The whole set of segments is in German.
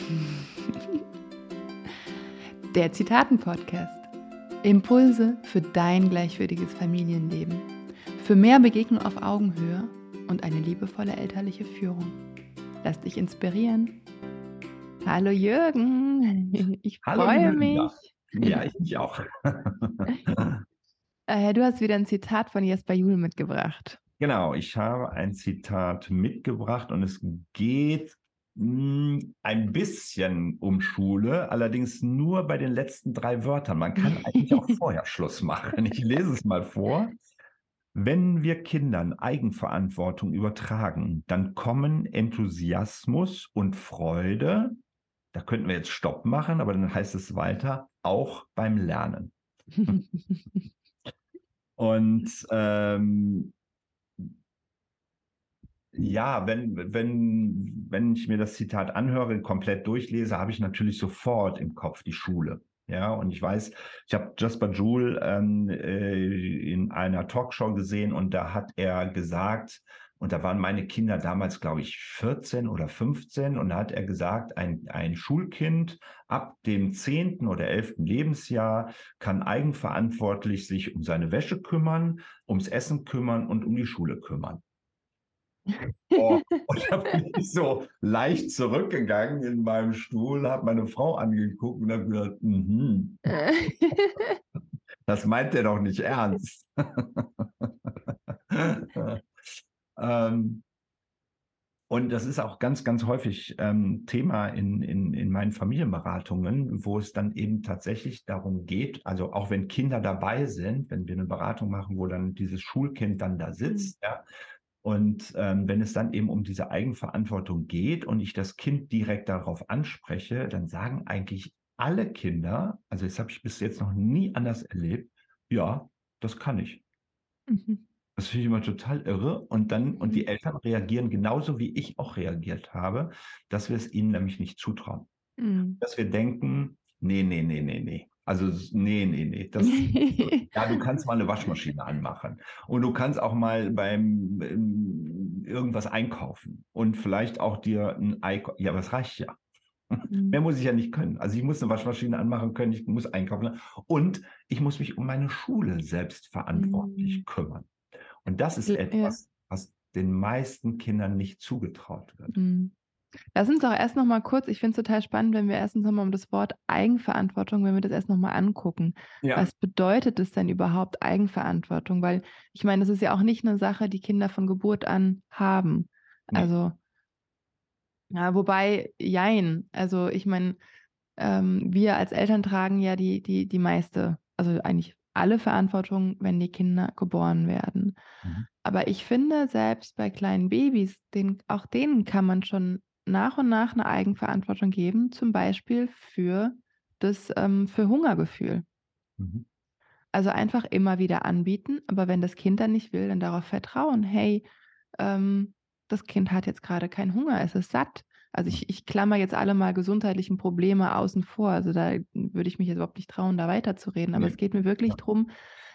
Der Zitaten-Podcast. Impulse für dein gleichwürdiges Familienleben. Für mehr Begegnung auf Augenhöhe und eine liebevolle elterliche Führung. Lass dich inspirieren. Hallo Jürgen, ich Hallo, freue mich. Ja, ich mich auch. Äh, du hast wieder ein Zitat von Jesper Juhl mitgebracht. Genau, ich habe ein Zitat mitgebracht und es geht ein bisschen um Schule, allerdings nur bei den letzten drei Wörtern. Man kann eigentlich auch vorher Schluss machen. Ich lese es mal vor. Wenn wir Kindern Eigenverantwortung übertragen, dann kommen Enthusiasmus und Freude, da könnten wir jetzt Stopp machen, aber dann heißt es weiter, auch beim Lernen. Und ähm, ja, wenn, wenn, wenn ich mir das Zitat anhöre, komplett durchlese, habe ich natürlich sofort im Kopf die Schule. Ja, und ich weiß, ich habe Jasper Joule ähm, äh, in einer Talkshow gesehen und da hat er gesagt, und da waren meine Kinder damals, glaube ich, 14 oder 15, und da hat er gesagt, ein, ein Schulkind ab dem 10. oder 11. Lebensjahr kann eigenverantwortlich sich um seine Wäsche kümmern, ums Essen kümmern und um die Schule kümmern. Oh, und da bin ich so leicht zurückgegangen in meinem Stuhl, habe meine Frau angeguckt und habe gedacht, mhm, das meint er doch nicht ernst. ähm, und das ist auch ganz, ganz häufig ähm, Thema in, in, in meinen Familienberatungen, wo es dann eben tatsächlich darum geht, also auch wenn Kinder dabei sind, wenn wir eine Beratung machen, wo dann dieses Schulkind dann da sitzt, ja, und ähm, wenn es dann eben um diese Eigenverantwortung geht und ich das Kind direkt darauf anspreche, dann sagen eigentlich alle Kinder, also das habe ich bis jetzt noch nie anders erlebt, ja, das kann ich. Mhm. Das finde ich immer total irre. Und dann, und die Mhm. Eltern reagieren genauso, wie ich auch reagiert habe, dass wir es ihnen nämlich nicht zutrauen. Mhm. Dass wir denken, nee, nee, nee, nee, nee. Also, nee, nee, nee. Das, ja, du kannst mal eine Waschmaschine anmachen. Und du kannst auch mal beim ähm, irgendwas einkaufen. Und vielleicht auch dir ein Ei. Ja, aber es reicht ja. Mehr Mhm. muss ich ja nicht können. Also ich muss eine Waschmaschine anmachen können, ich muss einkaufen. Und ich muss mich um meine Schule selbstverantwortlich Mhm. kümmern. Und das ist Ja. etwas, was den meisten Kindern nicht zugetraut wird. Mhm. Lass uns doch erst noch mal kurz, ich finde es total spannend, wenn wir erstens noch mal um das Wort Eigenverantwortung, wenn wir das erst noch mal angucken. Ja, Was bedeutet es denn überhaupt Eigenverantwortung? Weil ich meine, das ist ja auch nicht eine Sache, die Kinder von Geburt an haben. Nee. Also, ja, wobei, jein. Also ich meine, ähm, wir als Eltern tragen ja die, die, die meiste, also eigentlich alle Verantwortung, wenn die Kinder geboren werden. Mhm. Aber ich finde, selbst bei kleinen Babys, den, auch denen kann man schon nach und nach eine Eigenverantwortung geben, zum Beispiel für das ähm, für Hungergefühl. Mhm. Also einfach immer wieder anbieten, aber wenn das Kind dann nicht will, dann darauf vertrauen, hey, ähm, das Kind hat jetzt gerade keinen Hunger, es ist satt. Also ich, ich klammer jetzt alle mal gesundheitlichen Probleme außen vor. Also da würde ich mich jetzt überhaupt nicht trauen, da weiterzureden. Aber Nee. es geht mir wirklich Ja. darum,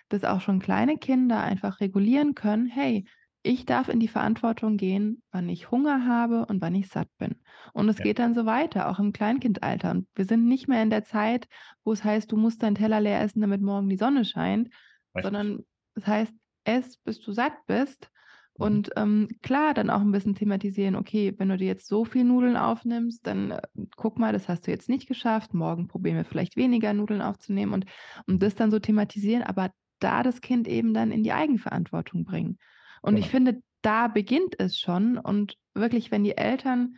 dass auch schon kleine Kinder einfach regulieren können, hey, ich darf in die Verantwortung gehen, wann ich Hunger habe und wann ich satt bin. Und es Ja. geht dann so weiter, auch im Kleinkindalter. Und wir sind nicht mehr in der Zeit, wo es heißt, du musst deinen Teller leer essen, damit morgen die Sonne scheint, Richtig. sondern es heißt, ess, bis du satt bist. Mhm. Und ähm, klar, dann auch ein bisschen thematisieren, okay, wenn du dir jetzt so viel Nudeln aufnimmst, dann äh, guck mal, das hast du jetzt nicht geschafft, morgen probieren wir vielleicht weniger Nudeln aufzunehmen und, und das dann so thematisieren, aber da das Kind eben dann in die Eigenverantwortung bringen. Und ich Genau. finde, da beginnt es schon und wirklich, wenn die Eltern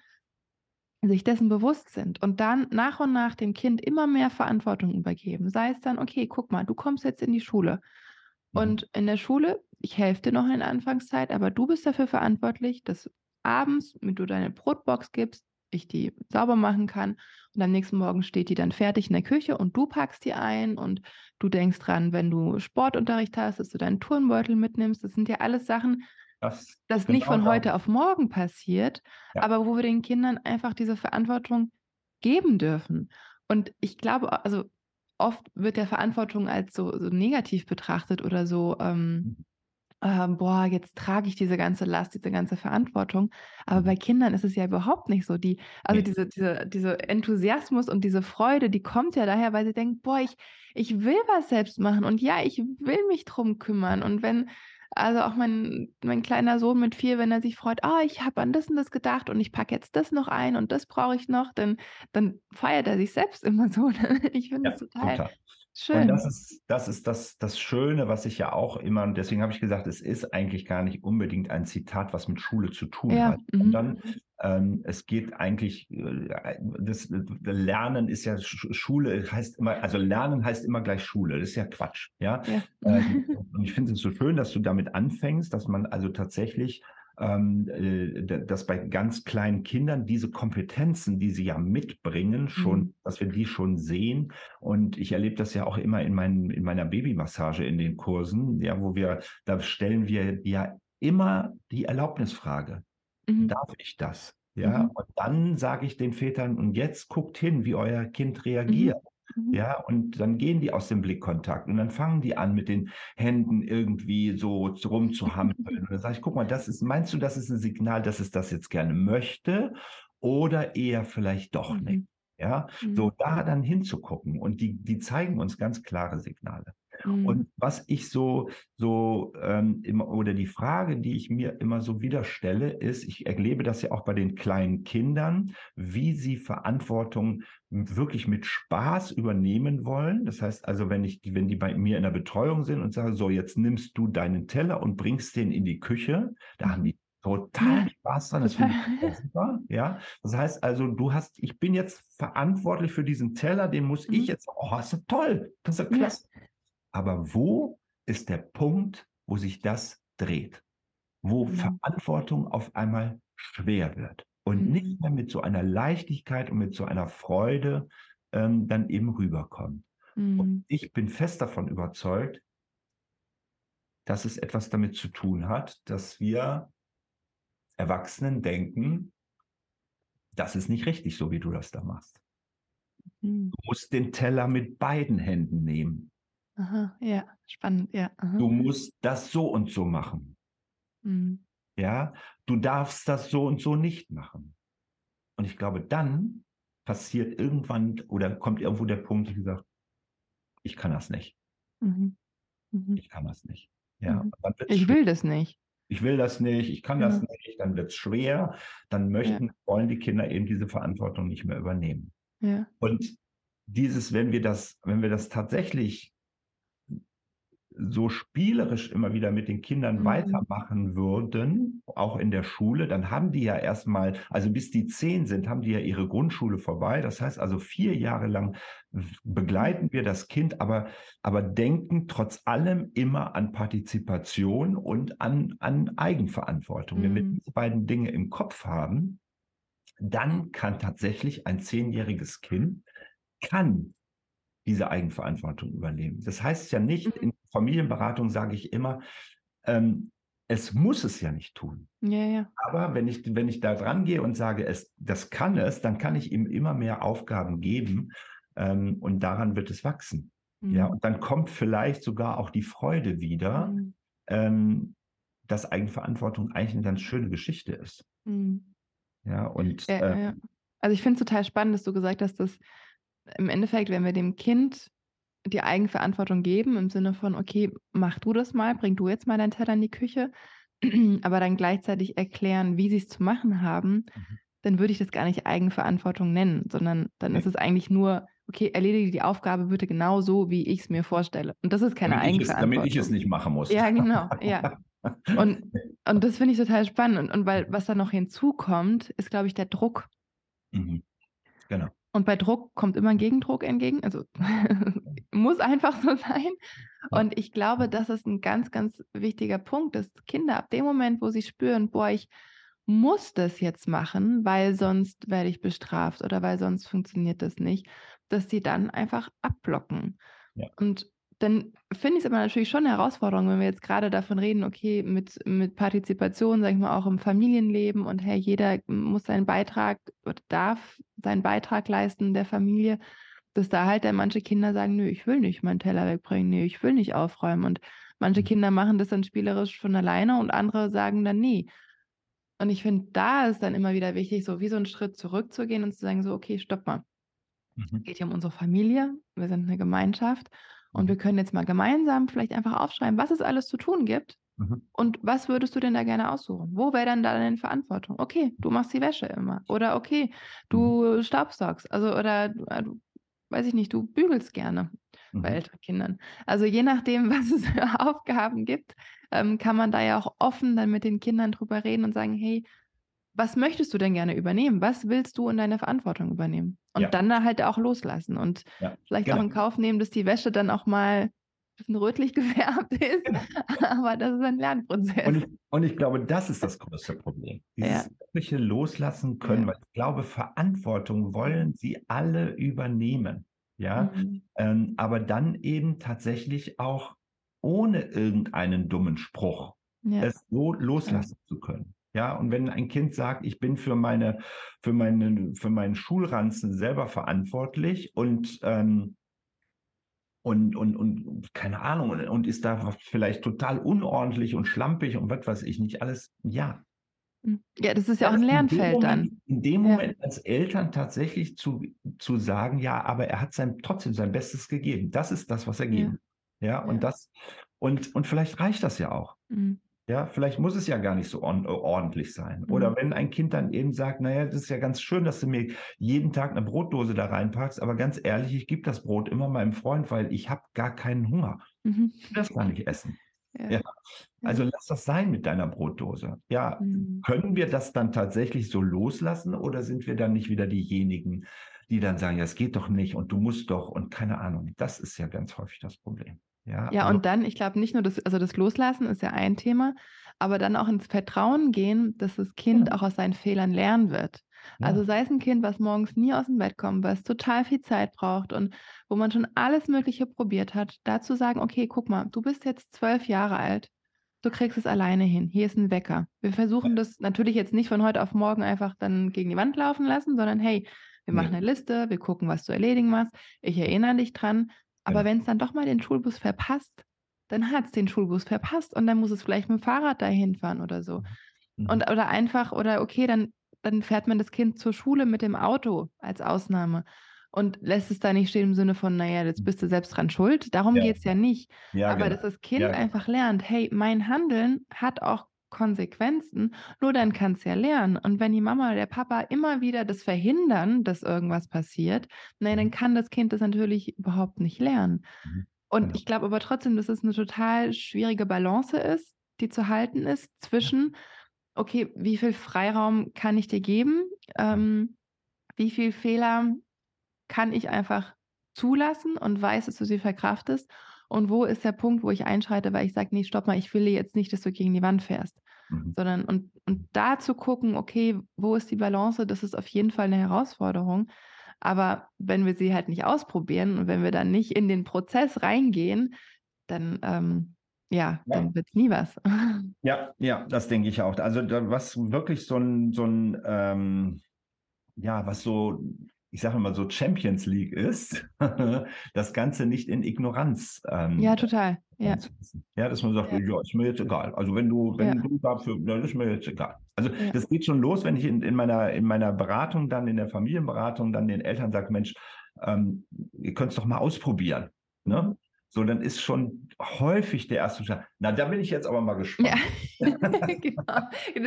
sich dessen bewusst sind und dann nach und nach dem Kind immer mehr Verantwortung übergeben, sei es dann, okay, guck mal, du kommst jetzt in die Schule Mhm. und in der Schule, ich helfe dir noch in der Anfangszeit, aber du bist dafür verantwortlich, dass abends, wenn du deine Brotbox gibst, ich die sauber machen kann und am nächsten Morgen steht die dann fertig in der Küche und du packst die ein und du denkst dran, wenn du Sportunterricht hast, dass du deinen Turnbeutel mitnimmst. Das sind ja alles Sachen, Das, das nicht von heute auf morgen passiert, Ja. aber wo wir den Kindern einfach diese Verantwortung geben dürfen. Und ich glaube, also oft wird der Verantwortung als so, so negativ betrachtet oder so, ähm, äh, boah, jetzt trage ich diese ganze Last, diese ganze Verantwortung. Aber bei Mhm. Kindern ist es ja überhaupt nicht so. Die, also Ne. diese, diese, diese Enthusiasmus und diese Freude, die kommt ja daher, weil sie denken, boah, ich, ich will was selbst machen und ja, ich will mich drum kümmern. Und wenn, also auch mein, mein kleiner Sohn mit vier, wenn er sich freut, ah, ich habe an das und das gedacht und ich packe jetzt das noch ein und das brauche ich noch, dann, dann feiert er sich selbst immer so. Ich finde Ja, das total total. Und schön. das ist, das ist das, das Schöne, was ich ja auch immer, und deswegen habe ich gesagt, es ist eigentlich gar nicht unbedingt ein Zitat, was mit Schule zu tun Ja, hat, mhm. sondern ähm, es geht eigentlich, äh, das, das Lernen ist ja Sch- Schule, heißt immer, also Lernen heißt immer gleich Schule. Das ist ja Quatsch, ja. Ja. Ähm, und ich finde es so schön, dass du damit anfängst, dass man also tatsächlich, äh, dass bei ganz kleinen Kindern diese Kompetenzen, die sie ja mitbringen, schon, Mhm. dass wir die schon sehen. Und ich erlebe das ja auch immer in, meinen, in meiner Babymassage in den Kursen, ja, wo wir, da stellen wir ja immer die Erlaubnisfrage. Mhm. Darf ich das? Ja, Mhm. und dann sage ich den Vätern, und jetzt guckt hin, wie euer Kind reagiert. Mhm. Ja, und dann gehen die aus dem Blickkontakt und dann fangen die an, mit den Händen irgendwie so zu- rumzuhampeln. Und dann sage ich, guck mal, das ist, meinst du, das ist ein Signal, dass es das jetzt gerne möchte oder eher vielleicht doch nicht? Mhm. Ja, Mhm. so da dann hinzugucken und die, die zeigen uns ganz klare Signale. Mhm. Und was ich so, so ähm, immer, oder die Frage, die ich mir immer so wieder stelle, ist, ich erlebe das ja auch bei den kleinen Kindern, wie sie Verantwortung wirklich mit Spaß übernehmen wollen. Das heißt also, wenn ich, wenn die bei mir in der Betreuung sind und sage, so, jetzt nimmst du deinen Teller und bringst den in die Küche, da haben die total Spaß dran. Das finde ich super. Ja, das heißt also, du hast, ich bin jetzt verantwortlich für diesen Teller, den muss ich Mhm. jetzt, oh, ist ja toll, das ist ja Ja. Aber wo ist der Punkt, wo sich das dreht? Wo Mhm. Verantwortung auf einmal schwer wird und Mhm. nicht mehr mit so einer Leichtigkeit und mit so einer Freude ähm, dann eben rüberkommt. Und Mhm. ich bin fest davon überzeugt, dass es etwas damit zu tun hat, dass wir Erwachsenen denken, das ist nicht richtig, so wie du das da machst. Mhm. Du musst den Teller mit beiden Händen nehmen. Aha, ja, spannend, ja. Aha. Du musst das so und so machen. Mhm. Ja, du darfst das so und so nicht machen. Und ich glaube, dann passiert irgendwann oder kommt irgendwo der Punkt, wie gesagt, ich kann das nicht. Mhm. Mhm. Ich kann das nicht. Ja, Mhm. Ich schwer. will das nicht. ich will das nicht, ich kann das nicht, dann wird es schwer, dann möchten, wollen die Kinder eben diese Verantwortung nicht mehr übernehmen. Ja. Und dieses, wenn wir das, wenn wir das tatsächlich so spielerisch immer wieder mit den Kindern Mhm. weitermachen würden, auch in der Schule, dann haben die ja erstmal, also bis die zehn sind, haben die ja ihre Grundschule vorbei. Das heißt also vier Jahre lang begleiten wir das Kind, aber, aber denken trotz allem immer an Partizipation und an, an Eigenverantwortung. Wenn wir Mhm. diese beiden Dinge im Kopf haben, dann kann tatsächlich ein zehnjähriges Kind kann diese Eigenverantwortung übernehmen. Das heißt ja nicht, Mhm. in Familienberatung sage ich immer, ähm, es muss es ja nicht tun. Ja, ja. Aber wenn ich, wenn ich da dran gehe und sage, es, das kann es, dann kann ich ihm immer mehr Aufgaben geben ähm, und daran wird es wachsen. Ja, Mhm. und dann kommt vielleicht sogar auch die Freude wieder, Mhm. ähm, dass Eigenverantwortung eigentlich eine ganz schöne Geschichte ist. Mhm. Ja, und Ja, äh, ja. Also ich finde es total spannend, dass du gesagt hast, dass im Endeffekt, wenn wir dem Kind die Eigenverantwortung geben, im Sinne von, okay, mach du das mal, bring du jetzt mal deinen Teller in die Küche, aber dann gleichzeitig erklären, wie sie es zu machen haben, Mhm. dann würde ich das gar nicht Eigenverantwortung nennen, sondern dann Nee. ist es eigentlich nur, okay, erledige die Aufgabe bitte genau so, wie ich es mir vorstelle. Und das ist keine damit, ich es, Eigenverantwortung. damit ich es nicht machen muss. Ja, genau, ja. Und, und das finde ich total spannend. Und, und weil was da noch hinzukommt, ist, glaube ich, der Druck. Mhm. Genau. Und bei Druck kommt immer ein Gegendruck entgegen. Also muss einfach so sein. Und ich glaube, das ist ein ganz, ganz wichtiger Punkt, dass Kinder ab dem Moment, wo sie spüren, boah, ich muss das jetzt machen, weil sonst werde ich bestraft oder weil sonst funktioniert das nicht, dass sie dann einfach abblocken. Ja. Und dann finde ich es aber natürlich schon eine Herausforderung, wenn wir jetzt gerade davon reden, okay, mit, mit Partizipation, sag ich mal, auch im Familienleben und hey, jeder muss seinen Beitrag oder darf seinen Beitrag leisten der Familie, dass da halt dann manche Kinder sagen, nö, ich will nicht meinen Teller wegbringen, nö, ich will nicht aufräumen. Und Manche Mhm. Kinder machen das dann spielerisch von alleine und andere sagen dann nie. Und ich finde, da ist dann immer wieder wichtig, so wie so einen Schritt zurückzugehen und zu sagen, so, okay, stopp mal. Es Mhm. geht hier um unsere Familie, wir sind eine Gemeinschaft und Mhm. wir können jetzt mal gemeinsam vielleicht einfach aufschreiben, was es alles zu tun gibt Mhm. und was würdest du denn da gerne aussuchen? Wo wäre dann da deine Verantwortung? Okay, du machst die Wäsche immer oder okay, du staubsaugst, also oder du, äh, du weiß ich nicht, du bügelst gerne bei Mhm. älteren Kindern. Also je nachdem, was es für Aufgaben gibt, ähm, kann man da ja auch offen dann mit den Kindern drüber reden und sagen, hey, was möchtest du denn gerne übernehmen? Was willst du in deine Verantwortung übernehmen? Und Ja. dann da halt auch loslassen und Ja, vielleicht auch genau. in Kauf nehmen, dass die Wäsche dann auch mal bisschen rötlich gefärbt ist. Genau. Aber das ist ein Lernprozess. Und ich, und ich glaube, das ist das größte Problem. Dieses Ja. Loslassen können, Ja. weil ich glaube, Verantwortung wollen sie alle übernehmen. Ja, Mhm. ähm, aber dann eben tatsächlich auch ohne irgendeinen dummen Spruch Ja. es so loslassen zu können. Ja, und wenn ein Kind sagt, ich bin für meine, für meine, für meinen Schulranzen selber verantwortlich und ähm, und, und, und keine Ahnung, und, und ist da vielleicht total unordentlich und schlampig und was weiß ich nicht alles. Ja. Mhm. Ja, das ist ja auch ein Lernfeld dann. Moment, in dem Ja. Moment als Eltern tatsächlich zu, zu sagen, ja, aber er hat sein, trotzdem sein Bestes gegeben. Das ist das, was er Ja. geben. Ja, Ja. und das, und, und vielleicht reicht das ja auch. Mhm. Ja, vielleicht muss es ja gar nicht so ordentlich sein. Oder Mhm. wenn ein Kind dann eben sagt, naja, das ist ja ganz schön, dass du mir jeden Tag eine Brotdose da reinpackst, aber ganz ehrlich, ich gebe das Brot immer meinem Freund, weil ich habe gar keinen Hunger. Mhm. Ich will das gar nicht essen. Ja. Ja. Also lass das sein mit deiner Brotdose. Ja, Mhm. können wir das dann tatsächlich so loslassen oder sind wir dann nicht wieder diejenigen, die dann sagen, ja, es geht doch nicht und du musst doch und keine Ahnung. Das ist ja ganz häufig das Problem. Ja, Ja, also, und dann, ich glaube nicht nur das, also das Loslassen ist ja ein Thema, aber dann auch ins Vertrauen gehen, dass das Kind Genau. auch aus seinen Fehlern lernen wird. ja, Also sei es ein Kind, was morgens nie aus dem Bett kommt, was total viel Zeit braucht und wo man schon alles Mögliche probiert hat, dazu sagen, okay, guck mal, du bist jetzt zwölf Jahre alt, du kriegst es alleine hin, hier ist ein Wecker. Wir versuchen das natürlich jetzt nicht von heute auf morgen einfach dann gegen die Wand laufen lassen, sondern hey, wir machen eine Liste, wir gucken, was du erledigen machst, ich erinnere dich dran, aber Genau. wenn es dann doch mal den Schulbus verpasst, dann hat es den Schulbus verpasst und dann muss es vielleicht mit dem Fahrrad dahin fahren oder so. mhm. Und oder einfach, oder okay, dann, dann fährt man das Kind zur Schule mit dem Auto als Ausnahme und lässt es da nicht stehen im Sinne von, naja, jetzt bist du selbst dran schuld. Darum Ja. geht es ja nicht. ja, Aber genau. dass das Kind Ja, einfach lernt, hey, mein Handeln hat auch Konsequenzen, nur dann kann es ja lernen. Und wenn die Mama oder der Papa immer wieder das verhindern, dass irgendwas passiert, naja, dann Mhm. kann das Kind das natürlich überhaupt nicht lernen. Mhm. Und Genau. ich glaube aber trotzdem, dass es eine total schwierige Balance ist, die zu halten ist zwischen, okay, wie viel Freiraum kann ich dir geben? Ähm, wie viel Fehler kann ich einfach zulassen und weiß, dass du sie verkraftest? Und wo ist der Punkt, wo ich einschreite, weil ich sage, nee, stopp mal, ich will jetzt nicht, dass du gegen die Wand fährst. Mhm. Sondern und, und da zu gucken, okay, wo ist die Balance, das ist auf jeden Fall eine Herausforderung. Aber wenn wir sie halt nicht ausprobieren und wenn wir dann nicht in den Prozess reingehen, dann ähm, ja, Ja. dann wird es nie was. Ja, ja, das denke ich auch. Also was wirklich so ein, so ein ähm, ja, was so, ich sage mal so Champions League ist, das Ganze nicht in Ignoranz ähm, ja, total. Ja. Ja, dass man sagt, Ja. ja. ist mir jetzt egal. Also wenn du, wenn Ja. du dafür, dann ist mir jetzt egal. Also Ja. das geht schon los, wenn ich in, in meiner in meiner Beratung dann in der Familienberatung dann den Eltern sage, Mensch, ähm, ihr könnt es doch mal ausprobieren. Ne? So, dann ist schon häufig der erste Schritt. Na, da bin ich jetzt aber mal gespannt. Ja, genau.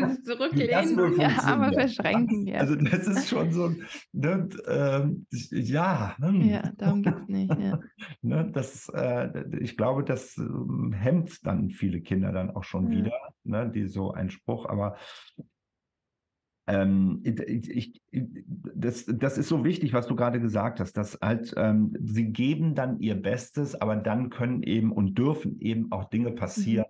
Das ist zurücklehnen, wohl die Arme verschränken. Ja, Also das ist schon so, ein- ne, ähm, ja, hm, ja darum geht es nicht. Ja. ne, das, äh, ich glaube, das ähm, hemmt dann viele Kinder dann auch schon Ja. wieder, ne, die so ein Spruch, aber ähm, ich, ich, das, das ist so wichtig, was du gerade gesagt hast, dass halt ähm, sie geben dann ihr Bestes, aber dann können eben und dürfen eben auch Dinge passieren.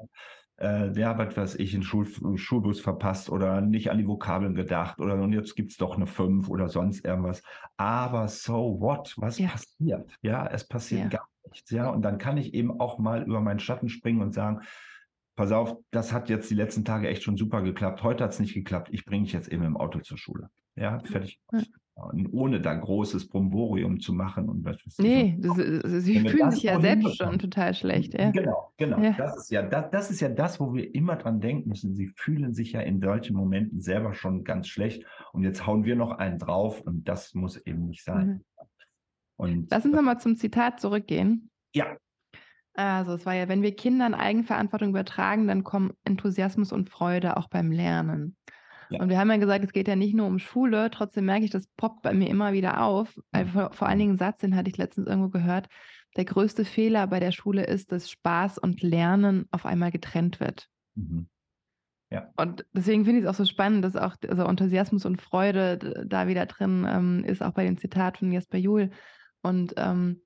Äh, ja, was weiß ich, einen Schul Schulbus verpasst oder nicht an die Vokabeln gedacht oder und jetzt gibt's doch eine 5 oder sonst irgendwas. Aber so what? Was Ja. passiert? Ja, es passiert Ja. gar nichts. Ja, und dann kann ich eben auch mal über meinen Schatten springen und sagen, pass auf, das hat jetzt die letzten Tage echt schon super geklappt. Heute hat es nicht geklappt. Ich bringe dich jetzt eben im Auto zur Schule. Ja, fertig. Ja. ohne da großes Bromborium zu machen und was weiß Nee, das, sie fühlen sich ja selbst schon total schlecht. Ja. Genau, genau. Ja. Das, ist ja, das, das ist ja das, wo wir immer dran denken müssen. Sie fühlen sich ja in solchen Momenten selber schon ganz schlecht und jetzt hauen wir noch einen drauf und das muss eben nicht sein. Mhm. Und, Lass uns nochmal zum Zitat zurückgehen. Ja. Also es war ja, wenn wir Kindern Eigenverantwortung übertragen, dann kommen Enthusiasmus und Freude auch beim Lernen. Ja. Und wir haben ja gesagt, es geht ja nicht nur um Schule, trotzdem merke ich, das poppt bei mir immer wieder auf. Vor, vor allen Dingen Satz, den hatte ich letztens irgendwo gehört. Der größte Fehler bei der Schule ist, dass Spaß und Lernen auf einmal getrennt wird. Mhm. Ja. Und deswegen finde ich es auch so spannend, dass auch also Enthusiasmus und Freude da wieder drin ähm, ist, auch bei dem Zitat von Jesper Juhl. Und ähm,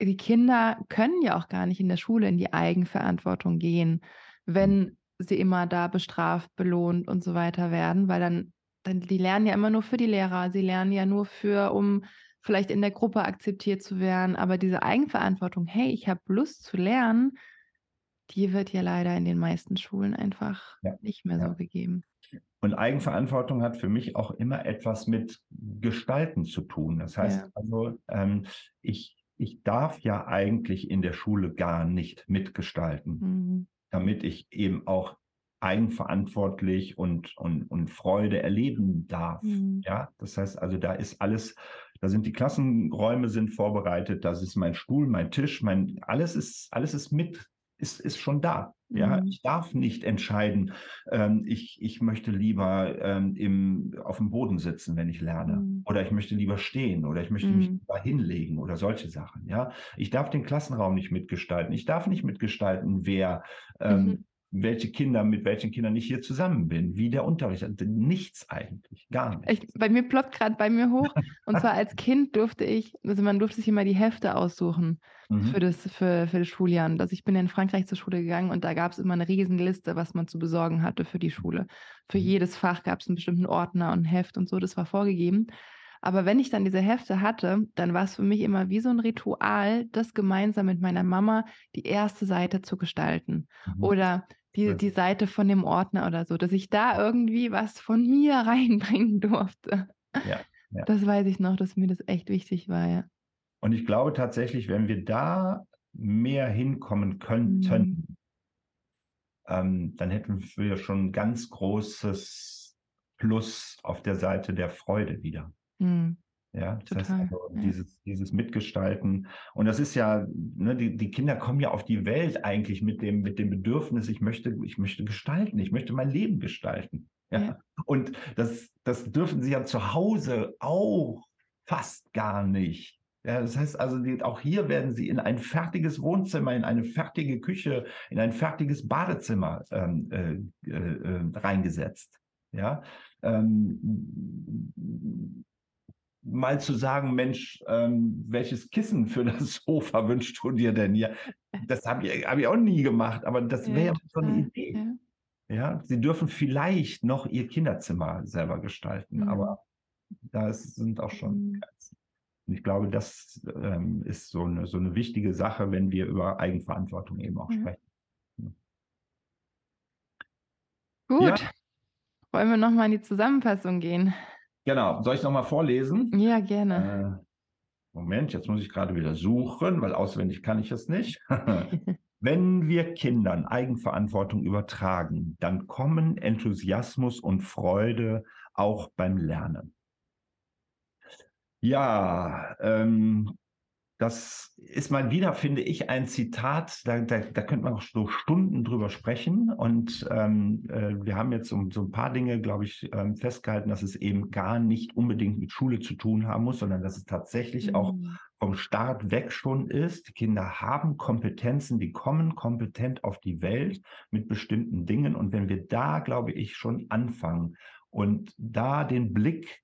die Kinder können ja auch gar nicht in der Schule in die Eigenverantwortung gehen, wenn mhm sie immer da bestraft, belohnt und so weiter werden, weil dann, dann, die lernen ja immer nur für die Lehrer, sie lernen ja nur für, um vielleicht in der Gruppe akzeptiert zu werden, aber diese Eigenverantwortung, hey, ich habe Lust zu lernen, die wird ja leider in den meisten Schulen einfach ja. nicht mehr ja. so gegeben. Und Eigenverantwortung hat für mich auch immer etwas mit Gestalten zu tun. Das heißt ja. also, ähm, ich, ich darf ja eigentlich in der Schule gar nicht mitgestalten. Mhm damit ich eben auch eigenverantwortlich und, und, und Freude erleben darf. Mhm. Ja, das heißt also, da ist alles, da sind die Klassenräume sind vorbereitet, das ist mein Stuhl, mein Tisch, mein, alles ist, alles ist mit, ist, ist schon da. Ja, mhm. ich darf nicht entscheiden, ähm, ich, ich möchte lieber ähm, im, auf dem Boden sitzen, wenn ich lerne. Mhm. Oder ich möchte lieber stehen oder ich möchte mhm. mich da hinlegen oder solche Sachen. Ja, ich darf den Klassenraum nicht mitgestalten. Ich darf nicht mitgestalten, wer ähm, mhm welche Kinder, mit welchen Kindern ich hier zusammen bin, wie der Unterricht, nichts eigentlich, gar nichts. Ich, bei mir ploppt gerade bei mir hoch. Und zwar als Kind durfte ich, also man durfte sich immer die Hefte aussuchen mhm. für, das, für, für das Schuljahr. Und also ich bin in Frankreich zur Schule gegangen und da gab es immer eine Riesenliste, was man zu besorgen hatte für die Schule. Für mhm. jedes Fach gab es einen bestimmten Ordner und Heft und so, das war vorgegeben. Aber wenn ich dann diese Hefte hatte, dann war es für mich immer wie so ein Ritual, das gemeinsam mit meiner Mama die erste Seite zu gestalten. Mhm. Oder die, die Seite von dem Ordner oder so, dass ich da irgendwie was von mir reinbringen durfte. Ja, ja. Das weiß ich noch, dass mir das echt wichtig war, ja. Und ich glaube tatsächlich, wenn wir da mehr hinkommen könnten, mhm. ähm, dann hätten wir schon ein ganz großes Plus auf der Seite der Freude wieder. Mhm. Ja, das Total, heißt also ja. dieses, dieses Mitgestalten. Und das ist ja, ne, die, die Kinder kommen ja auf die Welt eigentlich mit dem, mit dem Bedürfnis, ich möchte, ich möchte gestalten, ich möchte mein Leben gestalten. Ja. ja. Und das, das dürfen sie ja zu Hause auch fast gar nicht. Ja, das heißt also, die, auch hier werden sie in ein fertiges Wohnzimmer, in eine fertige Küche, in ein fertiges Badezimmer ähm, äh, äh, reingesetzt. Ja, ähm, mal zu sagen, Mensch, ähm, welches Kissen für das Sofa wünschst du dir denn hier? Das habe ich, hab ich auch nie gemacht, aber das wäre ja so eine Idee. Ja. ja. sie dürfen vielleicht noch ihr Kinderzimmer selber gestalten, mhm. aber da sind auch schon mhm. Grenzen. Und ich glaube, das ähm, ist so eine, so eine wichtige Sache, wenn wir über Eigenverantwortung eben auch mhm. sprechen. Gut. Ja. Wollen wir nochmal in die Zusammenfassung gehen? Genau. Soll ich nochmal vorlesen? Ja, gerne. Äh, Moment, jetzt muss ich gerade wieder suchen, weil auswendig kann ich es nicht. Wenn wir Kindern Eigenverantwortung übertragen, dann kommen Enthusiasmus und Freude auch beim Lernen. Ja, ähm, das ist mal wieder, finde ich, ein Zitat, da, da, da könnte man auch so Stunden drüber sprechen. Und ähm, äh, wir haben jetzt um so ein paar Dinge, glaube ich, ähm, festgehalten, dass es eben gar nicht unbedingt mit Schule zu tun haben muss, sondern dass es tatsächlich mhm. auch vom Start weg schon ist. Die Kinder haben Kompetenzen, die kommen kompetent auf die Welt mit bestimmten Dingen. Und wenn wir da, glaube ich, schon anfangen und da den Blick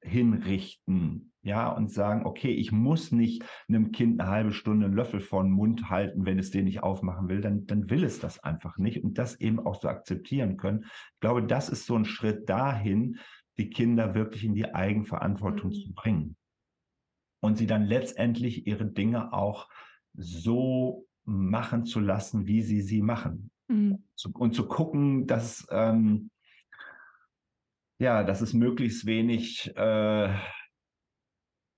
hinrichten, ja, und sagen, okay, ich muss nicht einem Kind eine halbe Stunde einen Löffel vor den Mund halten, wenn es den nicht aufmachen will, dann, dann will es das einfach nicht und das eben auch so akzeptieren können. Ich glaube, das ist so ein Schritt dahin, die Kinder wirklich in die Eigenverantwortung mhm. zu bringen und sie dann letztendlich ihre Dinge auch so machen zu lassen, wie sie sie machen. Mhm. und zu gucken, dass, ähm, ja, dass es möglichst wenig äh,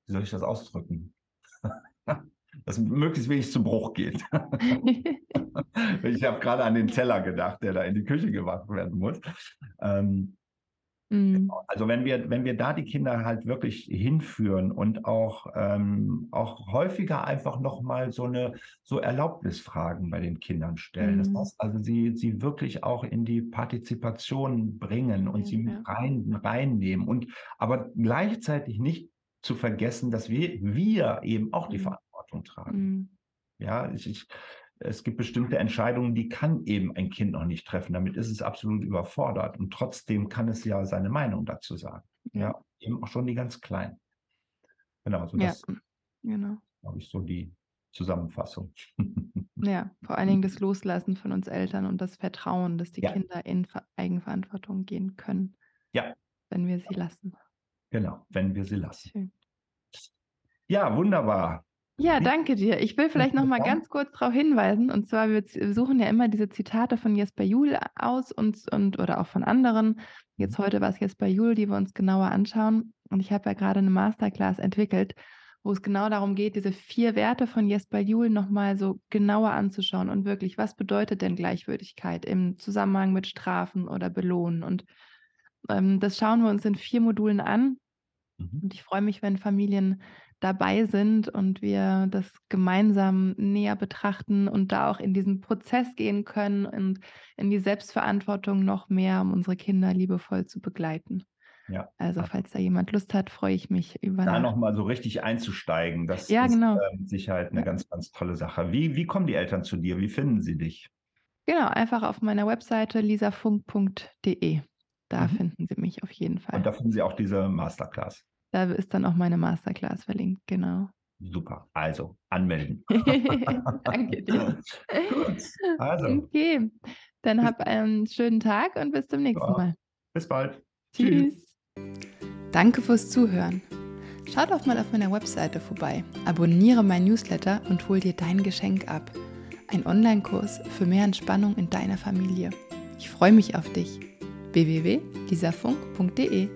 wie soll ich das ausdrücken? dass möglichst wenig zu Bruch geht. ich habe gerade an den Teller gedacht, der da in die Küche gewaschen werden muss. Ähm, mhm. Also wenn wir, wenn wir da die Kinder halt wirklich hinführen und auch, ähm, auch häufiger einfach nochmal so eine so Erlaubnisfragen bei den Kindern stellen. Mhm. Das heißt also, sie, sie wirklich auch in die Partizipation bringen und ja, sie ja. rein, reinnehmen und aber gleichzeitig nicht zu vergessen, dass wir, wir eben auch die mhm. Verantwortung tragen. Mhm. Ja, ich, ich, es gibt bestimmte Entscheidungen, die kann eben ein Kind noch nicht treffen. Damit ist es absolut überfordert. Und trotzdem kann es ja seine Meinung dazu sagen. Ja, ja eben auch schon die ganz Kleinen. Genau, so das ja, genau. habe ich so die Zusammenfassung. Ja, vor allen Dingen das Loslassen von uns Eltern und das Vertrauen, dass die ja. Kinder in Eigenverantwortung gehen können. Ja. Wenn wir sie lassen. Genau, wenn wir sie lassen. Schön. Ja, wunderbar. Ja, danke dir. Ich will vielleicht noch mal ganz kurz darauf hinweisen, und zwar, wir suchen ja immer diese Zitate von Jesper Juhl aus und, und oder auch von anderen. Jetzt mhm. heute war es Jesper Juhl, die wir uns genauer anschauen. Und ich habe ja gerade eine Masterclass entwickelt, wo es genau darum geht, diese vier Werte von Jesper Juhl nochmal so genauer anzuschauen und wirklich, was bedeutet denn Gleichwürdigkeit im Zusammenhang mit Strafen oder Belohnen? Und ähm, das schauen wir uns in vier Modulen an. Mhm. Und ich freue mich, wenn Familien dabei sind und wir das gemeinsam näher betrachten und da auch in diesen Prozess gehen können und in die Selbstverantwortung noch mehr, um unsere Kinder liebevoll zu begleiten. Ja. Also falls da jemand Lust hat, freue ich mich über. Da nochmal so richtig einzusteigen, das ja, ist genau. äh, mit Sicherheit eine ja. ganz, ganz tolle Sache. Wie, wie kommen die Eltern zu dir? Wie finden sie dich? Genau, einfach auf meiner Webseite lisafunk.de. Da mhm. finden Sie mich auf jeden Fall. Und da finden Sie auch diese Masterclass. Da ist dann auch meine Masterclass verlinkt, genau. Super. Also anmelden. Danke dir. Gut. Also. Okay. Dann hab einen schönen Tag und bis zum nächsten. Mal. Bis bald. Tschüss. Danke fürs Zuhören. Schau doch mal auf meiner Webseite vorbei. Abonniere mein Newsletter und hol dir dein Geschenk ab. Ein Online-Kurs für mehr Entspannung in deiner Familie. Ich freue mich auf dich www.lisafunk.de